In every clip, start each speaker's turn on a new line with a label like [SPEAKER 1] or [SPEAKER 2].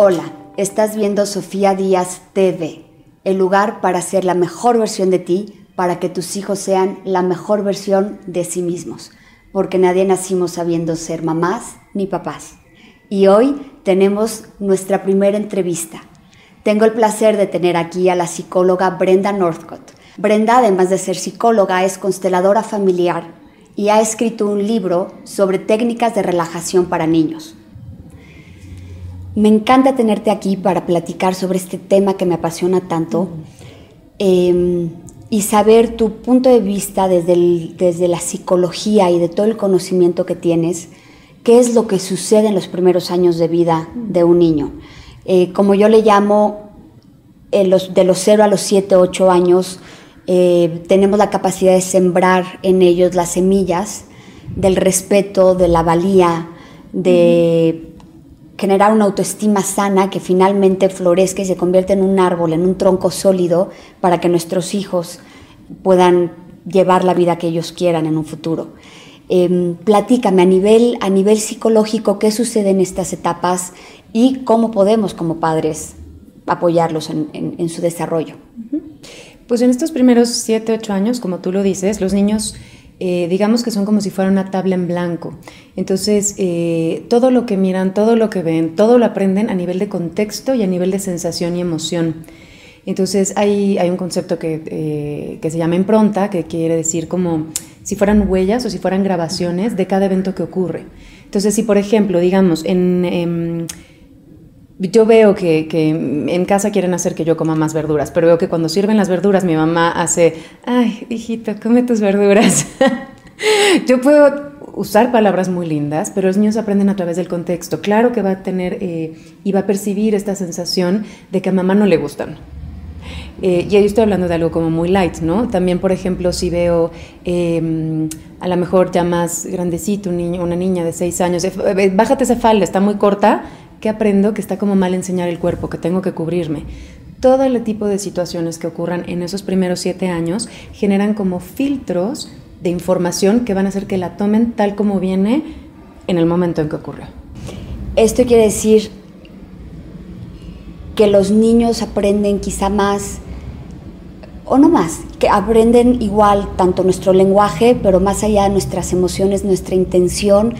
[SPEAKER 1] Hola, estás viendo Sofía Díaz TV, el lugar para ser la mejor versión de ti, para que tus hijos sean la mejor versión de sí mismos, porque nadie nacimos sabiendo ser mamás ni papás. Y hoy tenemos nuestra primera entrevista. Tengo el placer de tener aquí a la psicóloga Brenda Northcott. Brenda, además de ser psicóloga, es consteladora familiar y ha escrito un libro sobre técnicas de relajación para niños. Me encanta tenerte aquí para platicar sobre este tema que me apasiona tanto em, y saber tu punto de vista desde, desde la psicología y de todo el conocimiento que tienes, qué es lo que sucede en los primeros años de vida de un niño. Eh, como yo le llamo, los, de los 0 a los 7, 8 años, eh, tenemos la capacidad de sembrar en ellos las semillas del respeto, de la valía, de generar una autoestima sana que finalmente florezca y se convierta en un árbol, en un tronco sólido para que nuestros hijos puedan llevar la vida que ellos quieran en un futuro. Em, platícame a nivel, a nivel psicológico qué sucede en estas etapas y cómo podemos como padres apoyarlos en, su desarrollo.
[SPEAKER 2] Pues en estos primeros 7, 8 años, como tú lo dices, los niños eh, digamos que son como si fuera una tabla en blanco. Entonces, eh, todo lo que miran, todo lo que ven, todo lo aprenden a nivel de contexto y a nivel de sensación y emoción. Entonces, hay, hay un concepto que, eh, que se llama impronta, que quiere decir como si fueran huellas o si fueran grabaciones de cada evento que ocurre. Entonces, si por ejemplo, digamos, en em, yo veo que, en casa quieren hacer que yo coma más verduras, pero veo que cuando sirven las verduras mi mamá hace, ay, hijito, come tus verduras. yo puedo usar palabras muy lindas, pero los niños aprenden a través del contexto. Claro que va a tener eh, y va a percibir esta sensación de que a mamá no le gustan. Eh, y ahí estoy hablando de algo como muy light, ¿no? También, por ejemplo, si veo em, a lo mejor ya más grandecito, un niño, una niña de seis años, eh, bájate esa falda, está muy corta, que aprendo que está como mal enseñar el cuerpo, que tengo que cubrirme. Todo el tipo de situaciones que ocurran en esos primeros siete años generan como filtros de información que van a hacer que la tomen tal como viene en el momento en que ocurrió.
[SPEAKER 1] Esto quiere decir que los niños aprenden quizá más, o no más, que aprenden igual tanto nuestro lenguaje, pero más allá de nuestras emociones, nuestra intención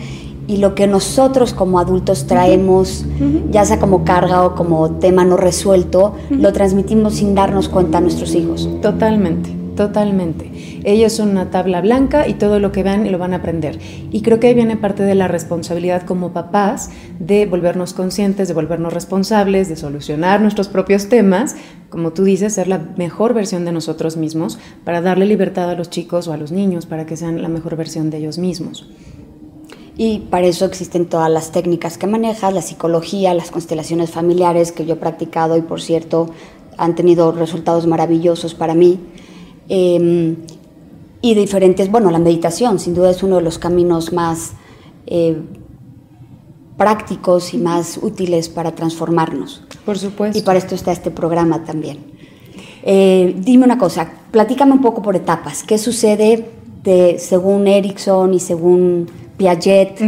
[SPEAKER 1] y lo que nosotros como adultos traemos, ya sea como carga o como tema no resuelto, lo transmitimos sin darnos cuenta a nuestros hijos.
[SPEAKER 2] Totalmente, totalmente. Ellos son una tabla blanca y todo lo que vean lo van a aprender. Y creo que ahí viene parte de la responsabilidad como papás de volvernos conscientes, de volvernos responsables, de solucionar nuestros propios temas, como tú dices, ser la mejor versión de nosotros mismos para darle libertad a los chicos o a los niños para que sean la mejor versión de ellos mismos.
[SPEAKER 1] Y para eso existen todas las técnicas que manejas, la psicología, las constelaciones familiares que yo he practicado y por cierto han tenido resultados maravillosos para mí. Em, y diferentes, bueno, la meditación sin duda es uno de los caminos más eh, prácticos y más útiles para transformarnos.
[SPEAKER 2] Por supuesto.
[SPEAKER 1] Y para esto está este programa también. Eh, dime una cosa, platícame un poco por etapas. ¿Qué sucede de, según Erickson y según Piaget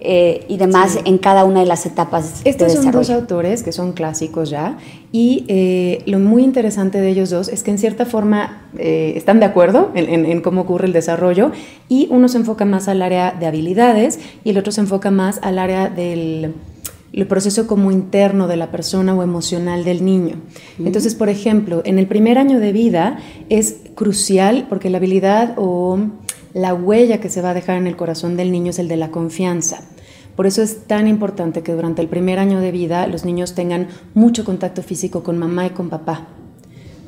[SPEAKER 1] eh, y demás en cada una de las etapas
[SPEAKER 2] Estos son dos autores que son clásicos ya y eh, lo muy interesante de ellos dos es que en cierta forma eh, están de acuerdo en, cómo ocurre el desarrollo y uno se enfoca más al área de habilidades y el otro se enfoca más al área del proceso como interno de la persona o emocional del niño. Entonces, por ejemplo, en el primer año de vida es crucial porque la habilidad o la huella que se va a dejar en el corazón del niño es el de la confianza. Por eso es tan importante que durante el primer año de vida los niños tengan mucho contacto físico con mamá y con papá.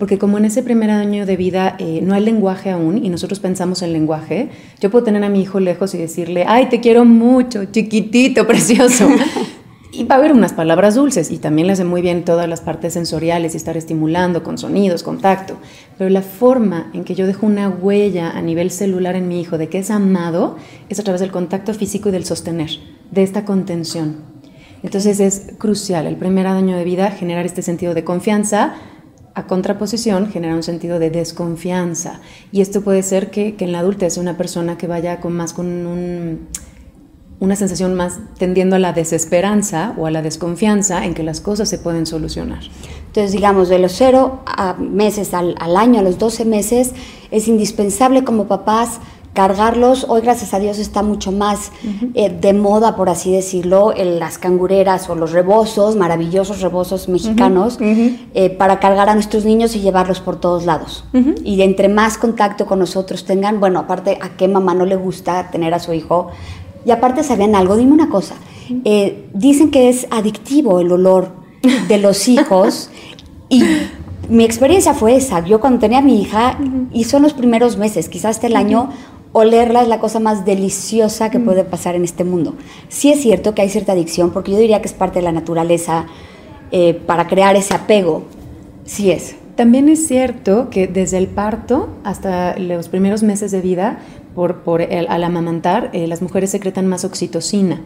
[SPEAKER 2] Porque como en ese primer año de vida eh, no hay lenguaje aún y nosotros pensamos en lenguaje, yo puedo tener a mi hijo lejos y decirle, ay, te quiero mucho, chiquitito, precioso. Y va a haber unas palabras dulces y también le hace muy bien todas las partes sensoriales y estar estimulando con sonidos, contacto. Pero la forma en que yo dejo una huella a nivel celular en mi hijo de que es amado es a través del contacto físico y del sostener, de esta contención. Entonces es crucial el primer año de vida generar este sentido de confianza, a contraposición genera un sentido de desconfianza. Y esto puede ser que, que en la adultez una persona que vaya con más con un una sensación más tendiendo a la desesperanza o a la desconfianza en que las cosas se pueden solucionar.
[SPEAKER 1] Entonces, digamos, de los cero a meses al, año, a los 12 meses, es indispensable como papás cargarlos. Hoy, gracias a Dios, está mucho más eh, de moda, por así decirlo, en las cangureras o los rebozos, maravillosos rebozos mexicanos, eh, para cargar a nuestros niños y llevarlos por todos lados. Y de entre más contacto con nosotros tengan, bueno, aparte, ¿a qué mamá no le gusta tener a su hijo y aparte, ¿sabían algo? Dime una cosa. Eh, dicen que es adictivo el olor de los hijos y mi experiencia fue esa. Yo cuando tenía a mi hija, y son los primeros meses, quizás hasta el año, olerla es la cosa más deliciosa que puede pasar en este mundo. Sí es cierto que hay cierta adicción, porque yo diría que es parte de la naturaleza eh, para crear ese apego. Sí es.
[SPEAKER 2] También es cierto que desde el parto hasta los primeros meses de vida por, por el, al amamantar, eh, las mujeres secretan más oxitocina,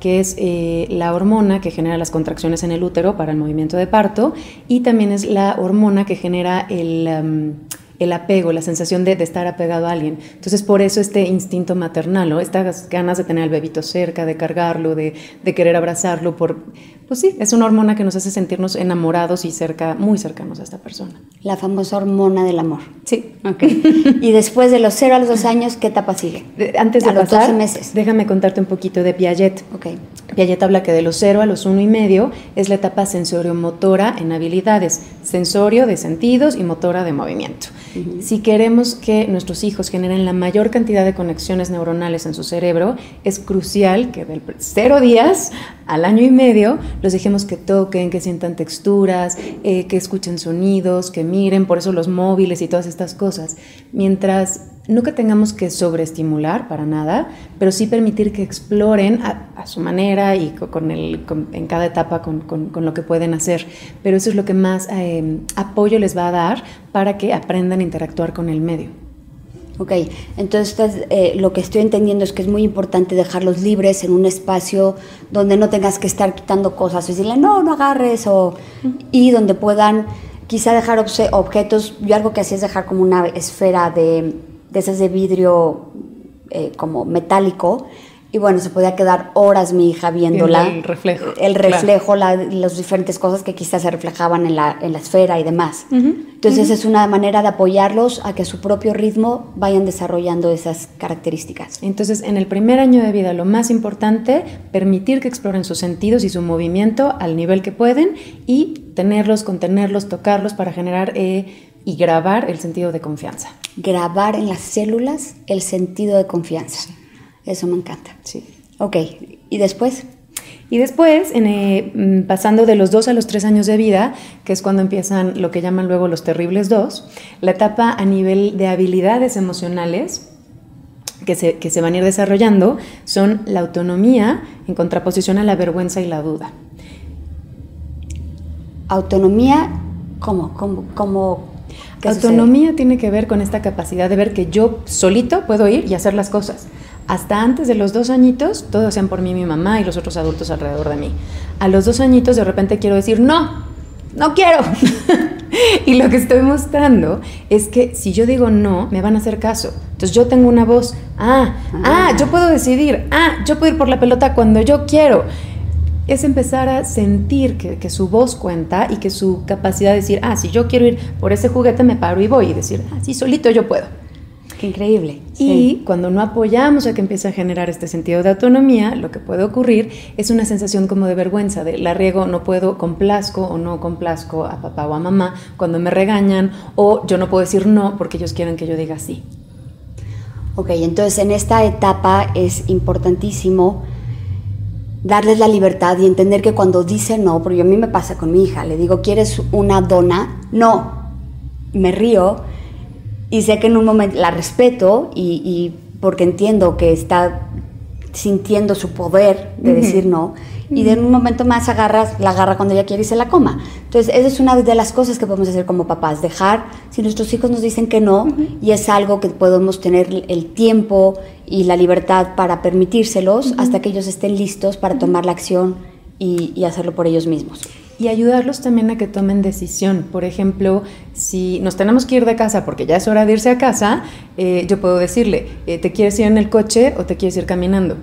[SPEAKER 2] que es eh, la hormona que genera las contracciones en el útero para el movimiento de parto y también es la hormona que genera el... el apego, la sensación de, de, estar apegado a alguien. Entonces, por eso este instinto maternal, ¿no? estas ganas de tener al bebito cerca, de cargarlo, de, de querer abrazarlo, por, pues sí, es una hormona que nos hace sentirnos enamorados y cerca, muy cercanos a esta persona.
[SPEAKER 1] La famosa hormona del amor.
[SPEAKER 2] Sí.
[SPEAKER 1] Ok. y después de los 0 a los 2 años, ¿qué etapa sigue?
[SPEAKER 2] Antes de a pasar, los 12 meses. déjame contarte un poquito de Piaget.
[SPEAKER 1] Ok.
[SPEAKER 2] Piaget habla que de los 0 a los 1 y medio es la etapa sensorio-motora en habilidades, sensorio de sentidos y motora de movimiento. Si queremos que nuestros hijos generen la mayor cantidad de conexiones neuronales en su cerebro, es crucial que del 0 días al año y medio los dejemos que toquen, que sientan texturas, eh, que escuchen sonidos, que miren, por eso los móviles y todas estas cosas. Mientras no que tengamos que sobreestimular para nada, pero sí permitir que exploren a, su manera y con, el, en cada etapa con, lo que pueden hacer. Pero eso es lo que más eh, apoyo les va a dar para que aprendan a interactuar con el medio.
[SPEAKER 1] Ok, entonces eh, lo que estoy entendiendo es que es muy importante dejarlos libres en un espacio donde no tengas que estar quitando cosas, y decirle no, no agarres, o, y donde puedan quizá dejar objetos, yo algo que hacía es dejar como una esfera de, de esas de vidrio eh, como metálico, y bueno, se podía quedar horas mi hija viéndola.
[SPEAKER 2] El reflejo.
[SPEAKER 1] El reflejo, las diferentes cosas que quizás se reflejaban en la, en la esfera y demás. Entonces es una manera de apoyarlos a que a su propio ritmo vayan desarrollando esas características.
[SPEAKER 2] Entonces, en el primer año de vida, lo más importante, permitir que exploren sus sentidos y su movimiento al nivel que pueden y tenerlos, contenerlos, tocarlos para generar eh, y grabar el sentido de confianza.
[SPEAKER 1] Grabar en las células el sentido de confianza. Eso me encanta.
[SPEAKER 2] Sí.
[SPEAKER 1] Ok, ¿y después?
[SPEAKER 2] Y después, en, eh, mm, pasando de los dos a los tres años de vida, que es cuando empiezan lo que llaman luego los terribles dos, la etapa a nivel de habilidades emocionales que se, que se van a ir desarrollando son la autonomía en contraposición a la vergüenza y la duda.
[SPEAKER 1] Autonomía, ¿cómo? ¿Cómo? cómo
[SPEAKER 2] Autonomía tiene que ver con esta capacidad de ver que yo solito puedo ir y hacer las cosas hasta antes de los dos añitos, todo hacían por mí mi mamá y los otros adultos alrededor de mí. A los dos añitos de repente quiero decir, no, no quiero. y lo que estoy mostrando es que si yo digo no, me van a hacer caso. Entonces yo tengo una voz, ah, ah, yo puedo decidir, ah, yo puedo ir por la pelota cuando yo quiero. Es empezar a sentir que, que, su voz cuenta y que su capacidad de decir, ah, si yo quiero ir por ese juguete, me paro y voy y decir, ah, sí, solito yo puedo.
[SPEAKER 1] Qué increíble.
[SPEAKER 2] Y cuando no apoyamos a que empiece a generar este sentido de autonomía, lo que puede ocurrir es una sensación como de vergüenza, de la riego, no puedo, complazco o no complazco a papá o a mamá cuando me regañan, o yo no puedo decir no porque ellos quieren que yo diga sí.
[SPEAKER 1] Ok, entonces en esta etapa es importantísimo darles la libertad y entender que cuando dice no, porque a mí me pasa con mi hija, le digo, ¿quieres una dona? No, me río y sé que en un momento la respeto y, porque entiendo que está sintiendo su poder de decir no y de un momento más agarras, la agarra cuando ella quiere y se la coma. Entonces, esa es una de las cosas que podemos hacer como papás, dejar, si nuestros hijos nos dicen que no, y es algo que podemos tener el tiempo y la libertad para permitírselos hasta que ellos estén listos para tomar la acción y hacerlo por ellos mismos
[SPEAKER 2] y ayudarlos también a que tomen decisión. Por ejemplo, si nos tenemos que ir de casa porque ya es hora de irse a casa, eh, yo puedo decirle, eh, ¿te quieres ir en el coche o te quieres ir caminando?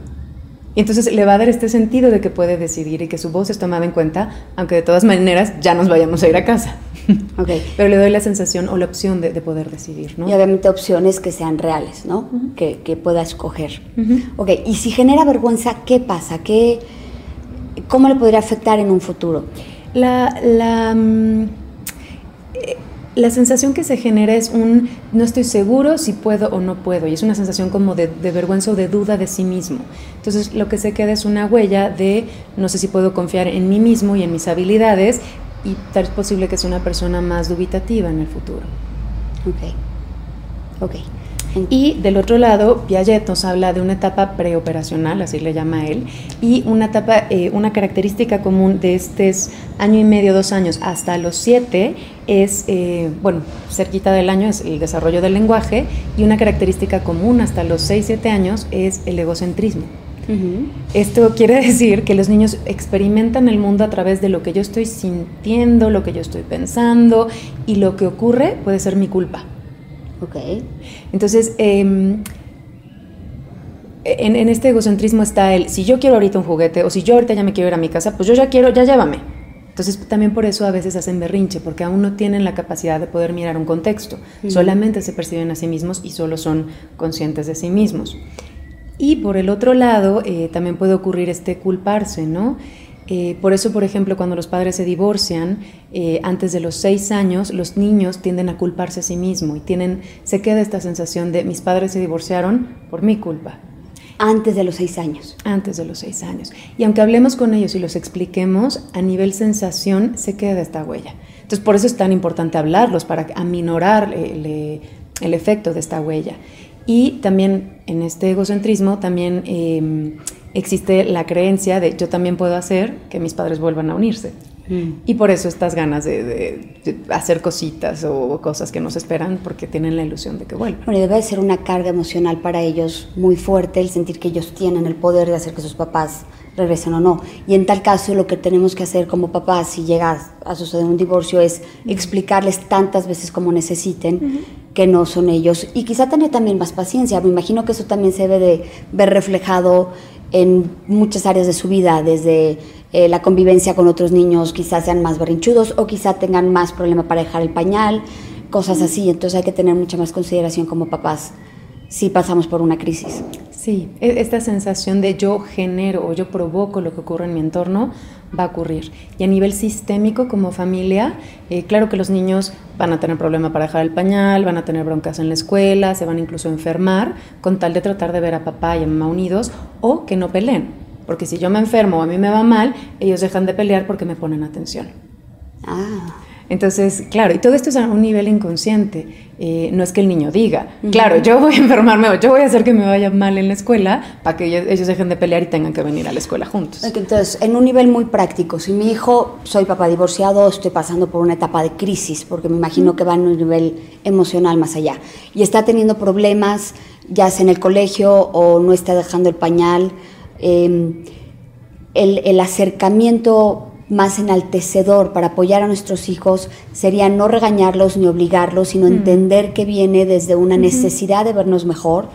[SPEAKER 2] Y entonces le va a dar este sentido de que puede decidir y que su voz es tomada en cuenta, aunque de todas maneras ya nos vayamos a ir a casa. Okay. Pero le doy la sensación o la opción de, poder decidir, ¿no?
[SPEAKER 1] Y obviamente opciones que sean reales, ¿no? que, que, pueda escoger. Ok, y si genera vergüenza, ¿qué pasa? ¿Qué, ¿Cómo le podría afectar en un futuro?
[SPEAKER 2] La, la, mm, la sensación que se genera es un no estoy seguro si puedo o no puedo, y es una sensación como de, vergüenza o de duda de sí mismo. Entonces lo que se queda es una huella de no sé si puedo confiar en mí mismo y en mis habilidades, y tal es posible que sea una persona más dubitativa en el futuro.
[SPEAKER 1] Ok, ok.
[SPEAKER 2] Y del otro lado, Piaget nos habla de una etapa preoperacional, así le llama él, y una etapa, eh, una característica común de este año y medio, dos años, hasta los siete, es, eh, bueno, cerquita del año es el desarrollo del lenguaje, y una característica común hasta los seis, siete años es el egocentrismo. Esto quiere decir que los niños experimentan el mundo a través de lo que yo estoy sintiendo, lo que yo estoy pensando, y lo que ocurre puede ser mi culpa.
[SPEAKER 1] Ok.
[SPEAKER 2] Entonces, em, en, este egocentrismo está el, si yo quiero ahorita un juguete o si yo ahorita ya me quiero ir a mi casa, pues yo ya quiero, ya llévame. Entonces también por eso a veces hacen berrinche, porque aún no tienen la capacidad de poder mirar un contexto, solamente se perciben a sí mismos y solo son conscientes de sí mismos. Y por el otro lado, eh, también puede ocurrir este culparse, ¿no? Eh, por eso, por ejemplo, cuando los padres se divorcian, eh, antes de los seis años, los niños tienden a culparse a sí mismos y tienen, se queda esta sensación de mis padres se divorciaron por mi culpa.
[SPEAKER 1] Antes de los seis años.
[SPEAKER 2] Antes de los seis años. Y aunque hablemos con ellos y los expliquemos, a nivel sensación se queda esta huella. Entonces, por eso es tan importante hablarlos, para aminorar el, el efecto de esta huella. Y también en este egocentrismo, también... Eh, existe la creencia de yo también puedo hacer que mis padres vuelvan a unirse. Mm. Y por eso estas ganas de, hacer cositas o cosas que nos esperan porque tienen la ilusión de que vuelvan.
[SPEAKER 1] Bueno, y debe ser una carga emocional para ellos muy fuerte el sentir que ellos tienen el poder de hacer que sus papás regresen o no. Y en tal caso lo que tenemos que hacer como papás si llega a suceder un divorcio es explicarles tantas veces como necesiten que no son ellos y quizá tener también más paciencia. Me imagino que eso también se debe de ver reflejado en muchas áreas de su vida, desde eh, la convivencia con otros niños, quizás sean más berrinchudos o quizá tengan más problema para dejar el pañal, cosas así. Entonces hay que tener mucha más consideración como papás si pasamos por una crisis.
[SPEAKER 2] Sí, e-, esta sensación de yo genero o yo provoco lo que ocurre en mi entorno va a ocurrir. Y a nivel sistémico como familia, eh, claro que los niños van a tener problema para dejar el pañal, van a tener broncas en la escuela, se van incluso a enfermar con tal de tratar de ver a papá y a mamá unidos o que no peleen. Porque si yo me enfermo o a mí me va mal, ellos dejan de pelear porque me ponen atención.
[SPEAKER 1] Ah.
[SPEAKER 2] Entonces, claro, y todo esto es a un nivel inconsciente. Eh, no es que el niño diga, claro, yo voy a enfermarme o yo voy a hacer que me vaya mal en la escuela para que ellos, dejen de pelear y tengan que venir a la escuela juntos.
[SPEAKER 1] Entonces, en un nivel muy práctico, si mi hijo, soy papá divorciado, estoy pasando por una etapa de crisis, porque me imagino que va en un nivel emocional más allá, y está teniendo problemas, ya sea en el colegio o no está dejando el pañal, em, el, el acercamiento más enaltecedor para apoyar a nuestros hijos sería no regañarlos ni obligarlos, sino entender que viene desde una necesidad de vernos mejor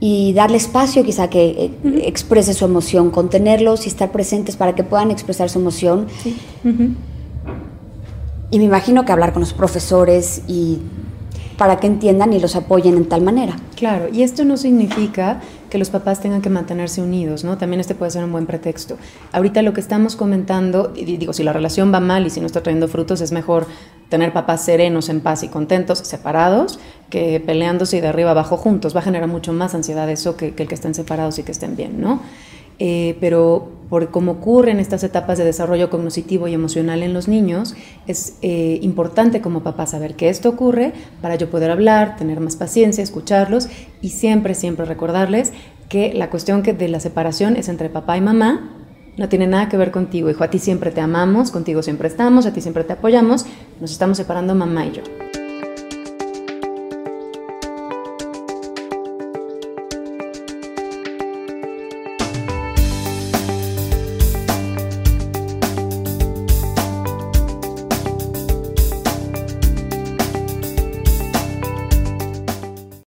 [SPEAKER 1] y darle espacio quizá que eh, exprese su emoción, contenerlos y estar presentes para que puedan expresar su emoción. Y me imagino que hablar con los profesores y para que entiendan y los apoyen en tal manera.
[SPEAKER 2] Claro, y esto no significa que los papás tengan que mantenerse unidos, ¿no? También este puede ser un buen pretexto. Ahorita lo que estamos comentando, digo, si la relación va mal y si no está trayendo frutos, es mejor tener papás serenos, en paz y contentos, separados, que peleándose y de arriba abajo juntos. Va a generar mucho más ansiedad eso que, el que estén separados y que estén bien, ¿no? Eh, pero por cómo ocurren estas etapas de desarrollo cognitivo y emocional en los niños, es eh, importante como papá saber que esto ocurre para yo poder hablar, tener más paciencia, escucharlos y siempre, siempre recordarles que la cuestión que de la separación es entre papá y mamá, no tiene nada que ver contigo, hijo, a ti siempre te amamos, contigo siempre estamos, a ti siempre te apoyamos, nos estamos separando mamá y yo.